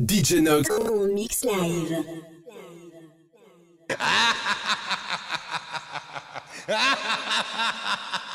DJ Nox. En mix live. live.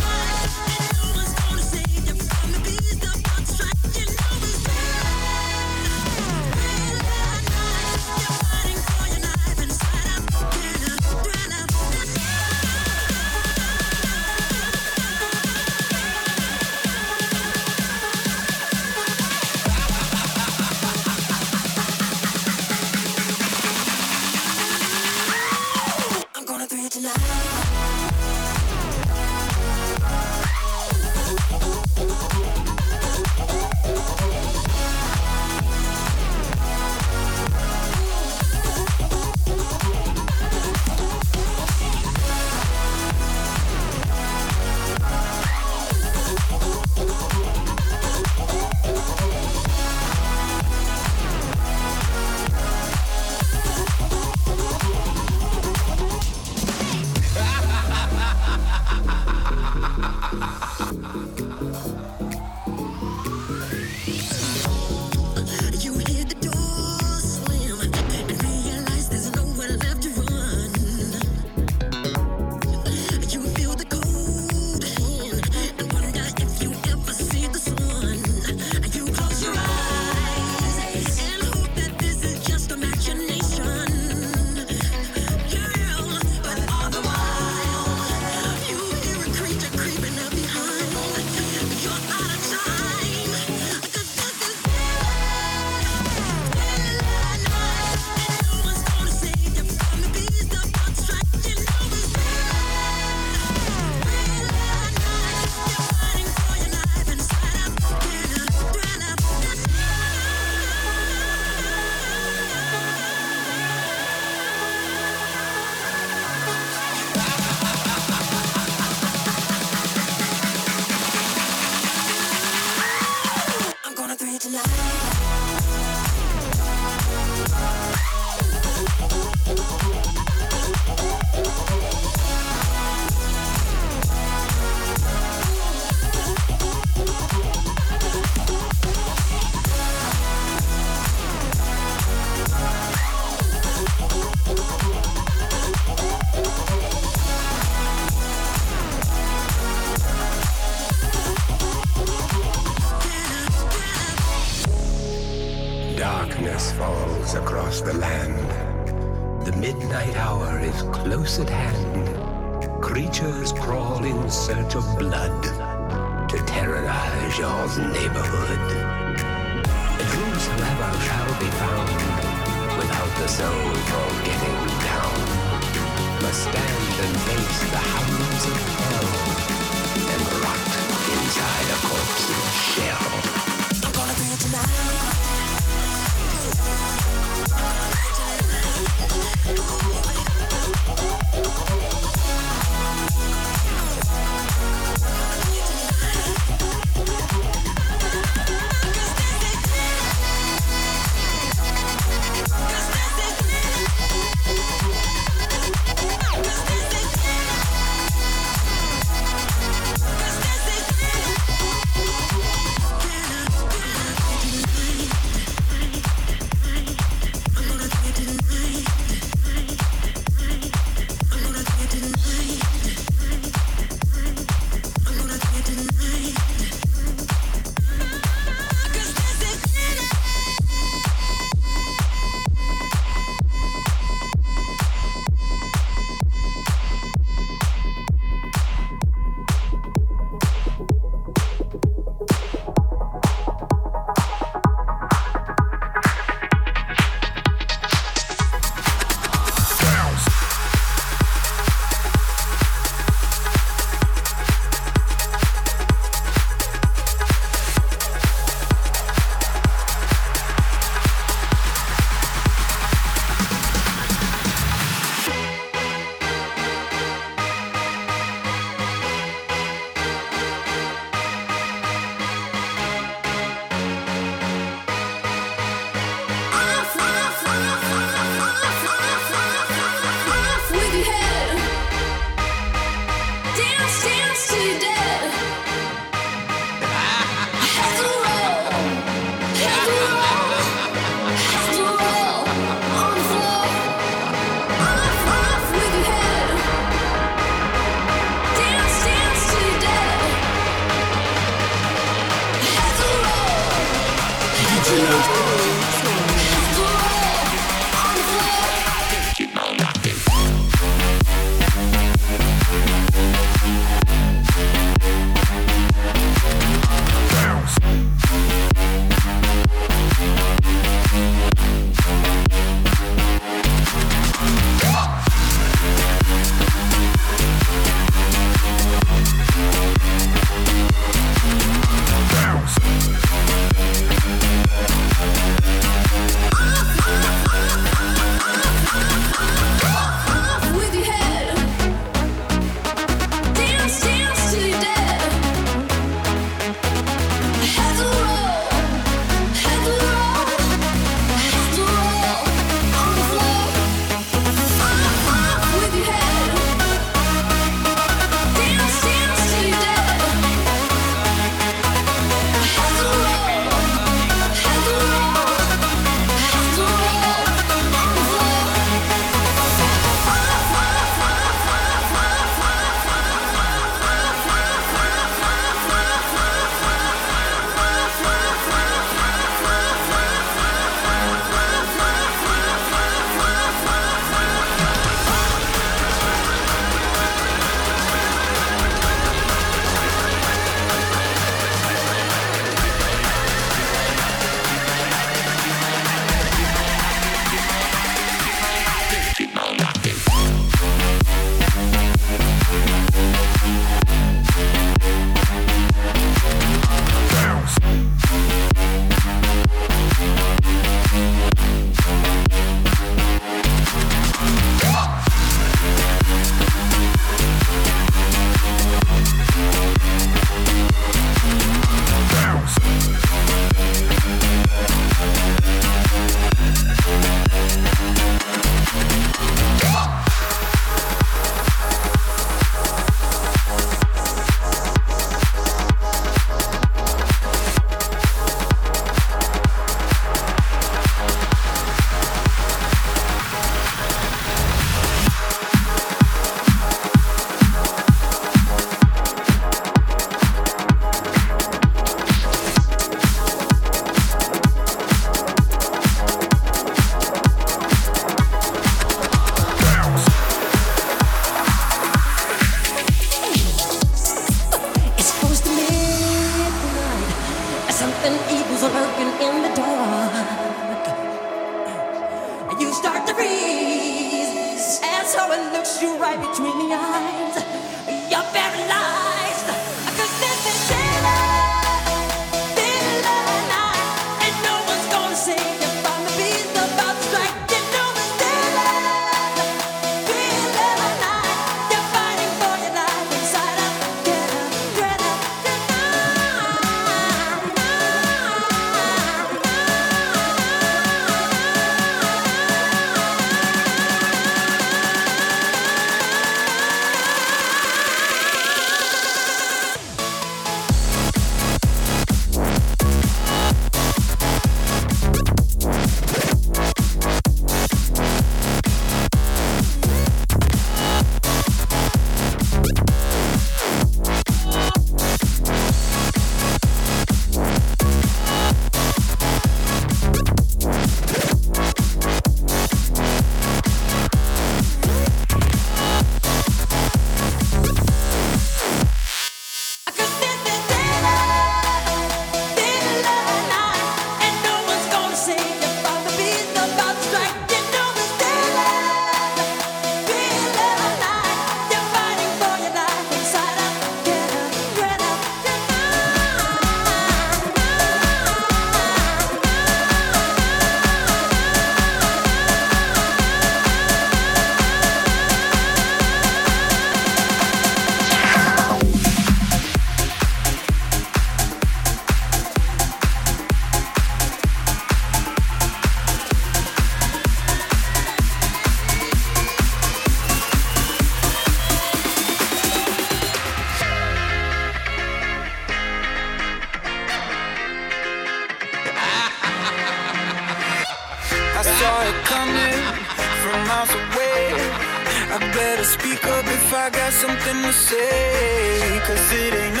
say, cause it ain't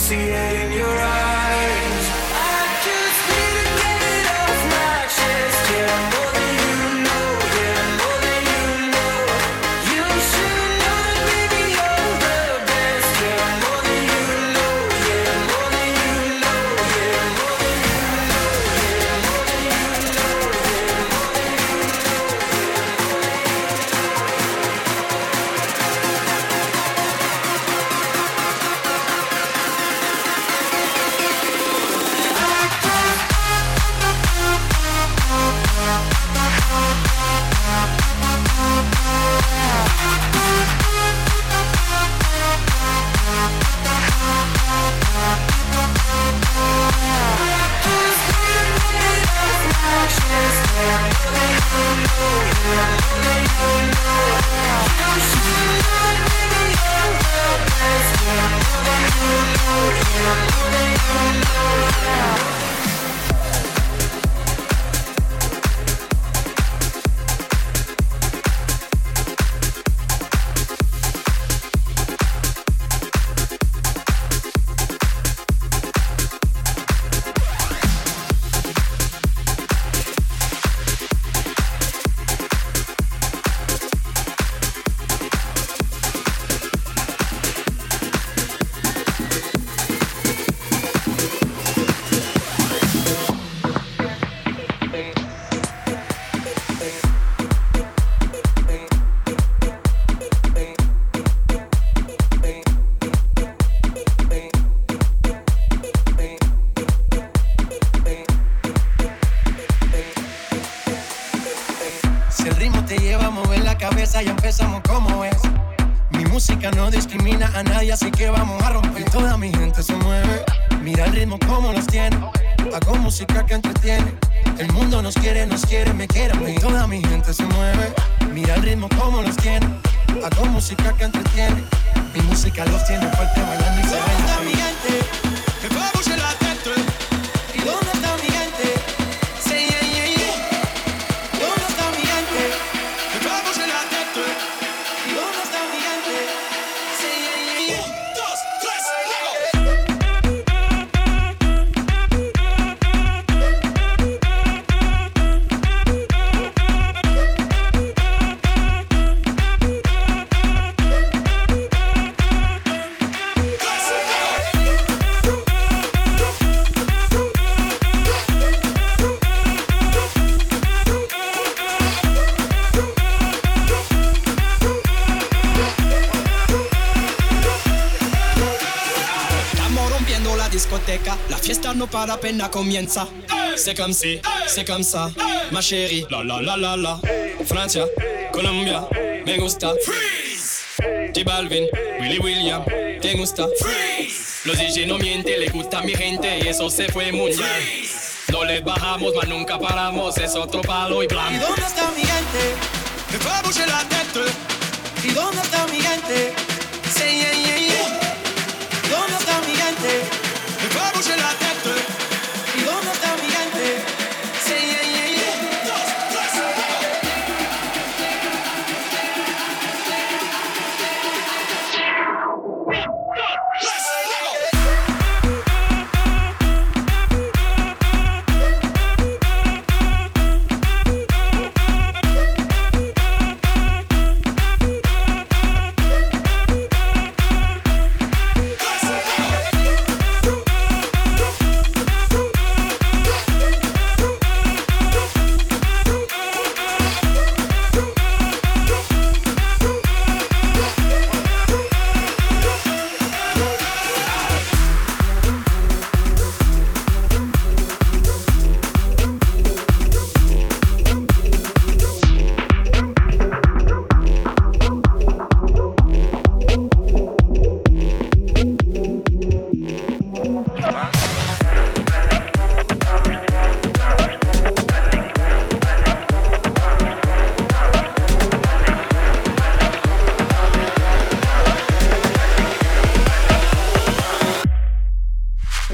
see it in your eyes. Thank Mira el ritmo como los tiene. Hago música que entretiene. El mundo nos quiere, nos quiere, me quiere. Y toda mi gente se mueve. Mira el ritmo como los tiene. Hago música que entretiene. Mi música los tiene fuerte bailando y se baila. mi gente? Que vamos no para apenas comienza. C'est comme si, c'est comme ça, ma chérie. La la la la la. Francia, Colombia, me gusta. Freeze. T Balvin, Willy William, te gusta. Freeze. Los DJ no mienten, le gusta mi gente y eso se fue mundial. No les bajamos, mas nunca paramos, es otro palo y blanco. ¿Y dónde está mi gente? Me vamos en la tête. ¿Y dónde está mi gente? Say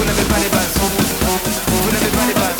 Vous n'avez pas les bases. Vous n'avez pas les bases.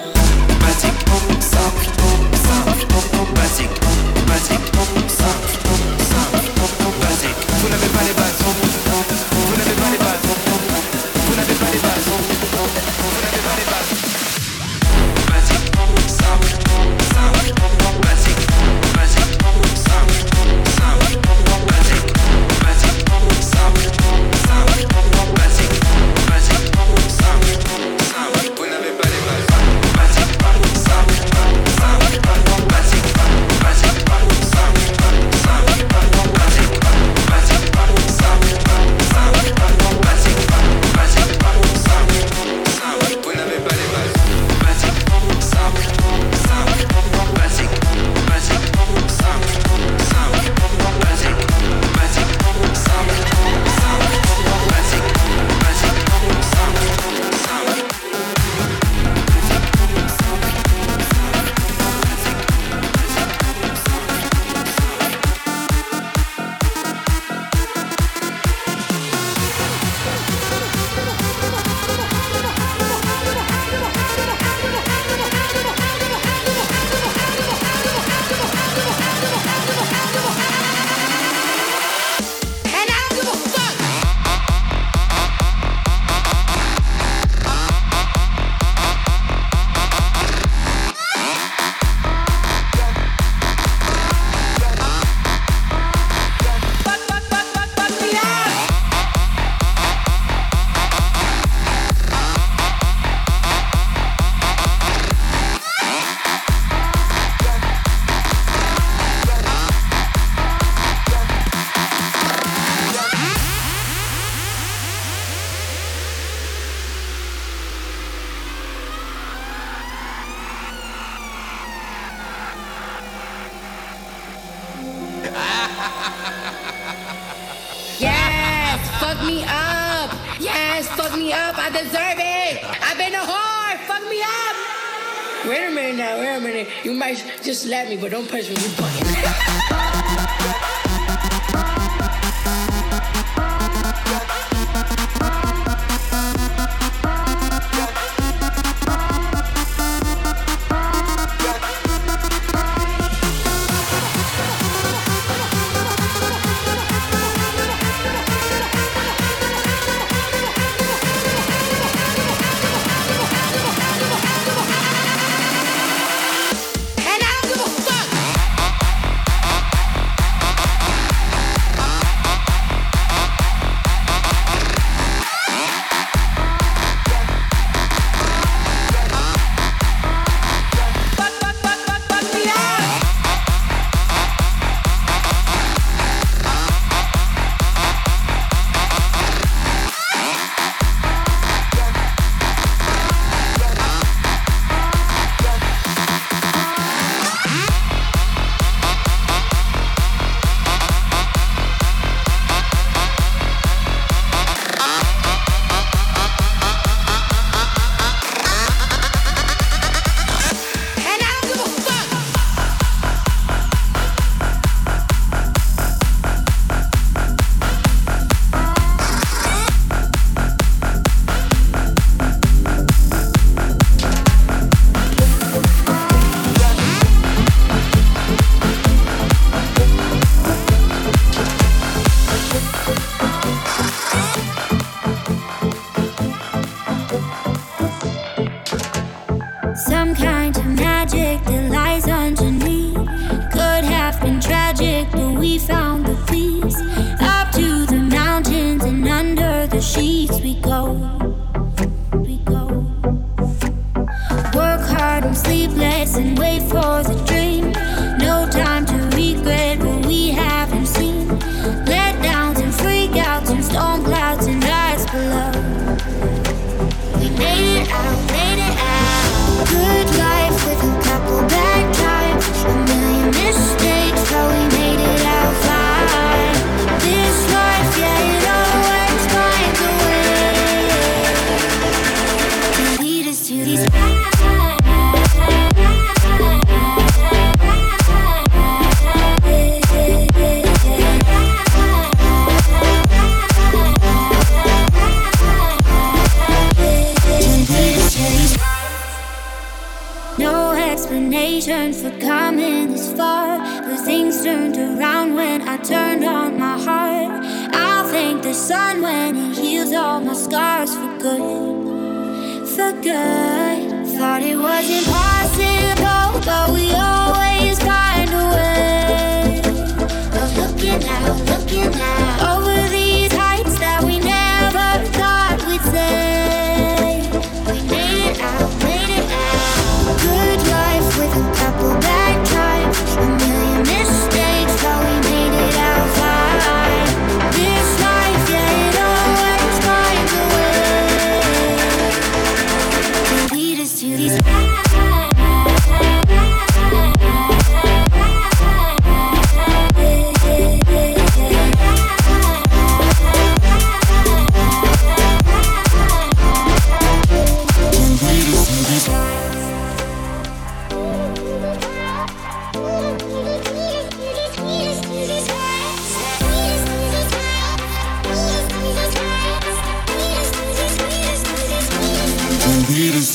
Vous n'avez pas les bases. Fuck me up. Yes, fuck me up. I deserve it. I've been a whore. Fuck me up. Wait a minute now. Wait a minute. You might just slap me, but don't punch me. You fucking. good, the good. Thought it was impossible.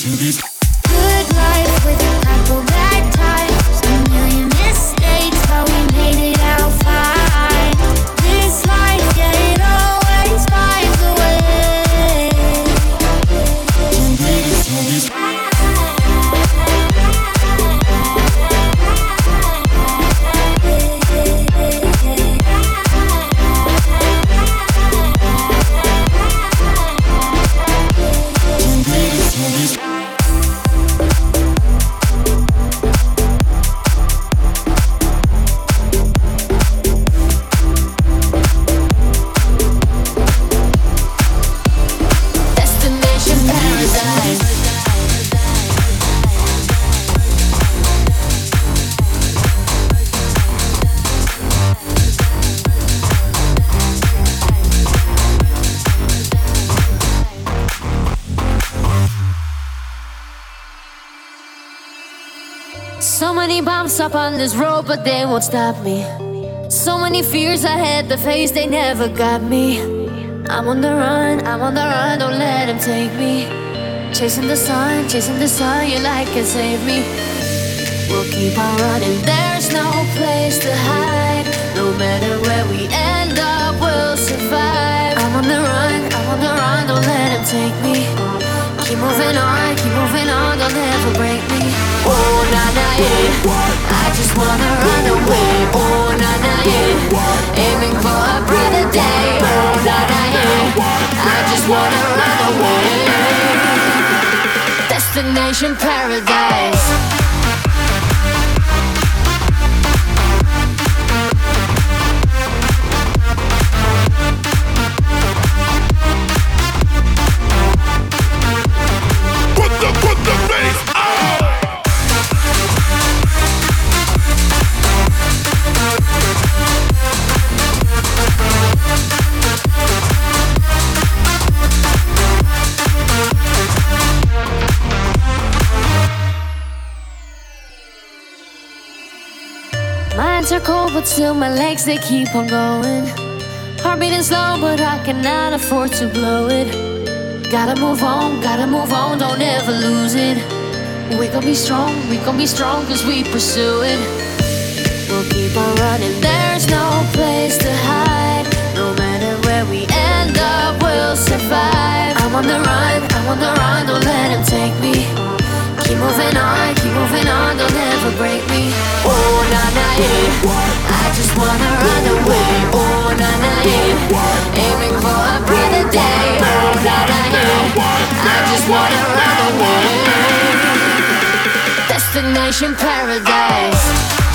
to these but they won't stop me. So many fears I had to face, they never got me. I'm on the run, I'm on the run, don't let them take me. Chasing the sun, chasing the sun, your light can save me. We'll keep on running, there's no place to hide. No matter where we end up, we'll survive. I'm on the run, I'm on the run, don't let them take me. Keep moving on, keep moving on, don't ever break me. Oh, nah, nah, yeah. I just wanna run away. Oh, nah, nah, yeah. Aiming for a brighter day. Oh, nah, nah, yeah. I just wanna run away. Destination paradise. But still my legs they keep on going. Heart beating slow, but I cannot afford to blow it. Gotta move on, gotta move on, don't ever lose it. We gon' be strong, we gon' be strong, cause we pursue it. We'll keep on running, there's no place to hide. No matter where we end up, we'll survive. I'm on the run, I'm on the run, don't let him take me. Keep moving on, moving on, don't ever break me. Oh, nah, nah, eh. yeah. I just wanna run away. Oh, nah, nah, eh. yeah. Aiming for a brighter day. Oh, nah, nah, eh. yeah. I just wanna run away. Destination paradise.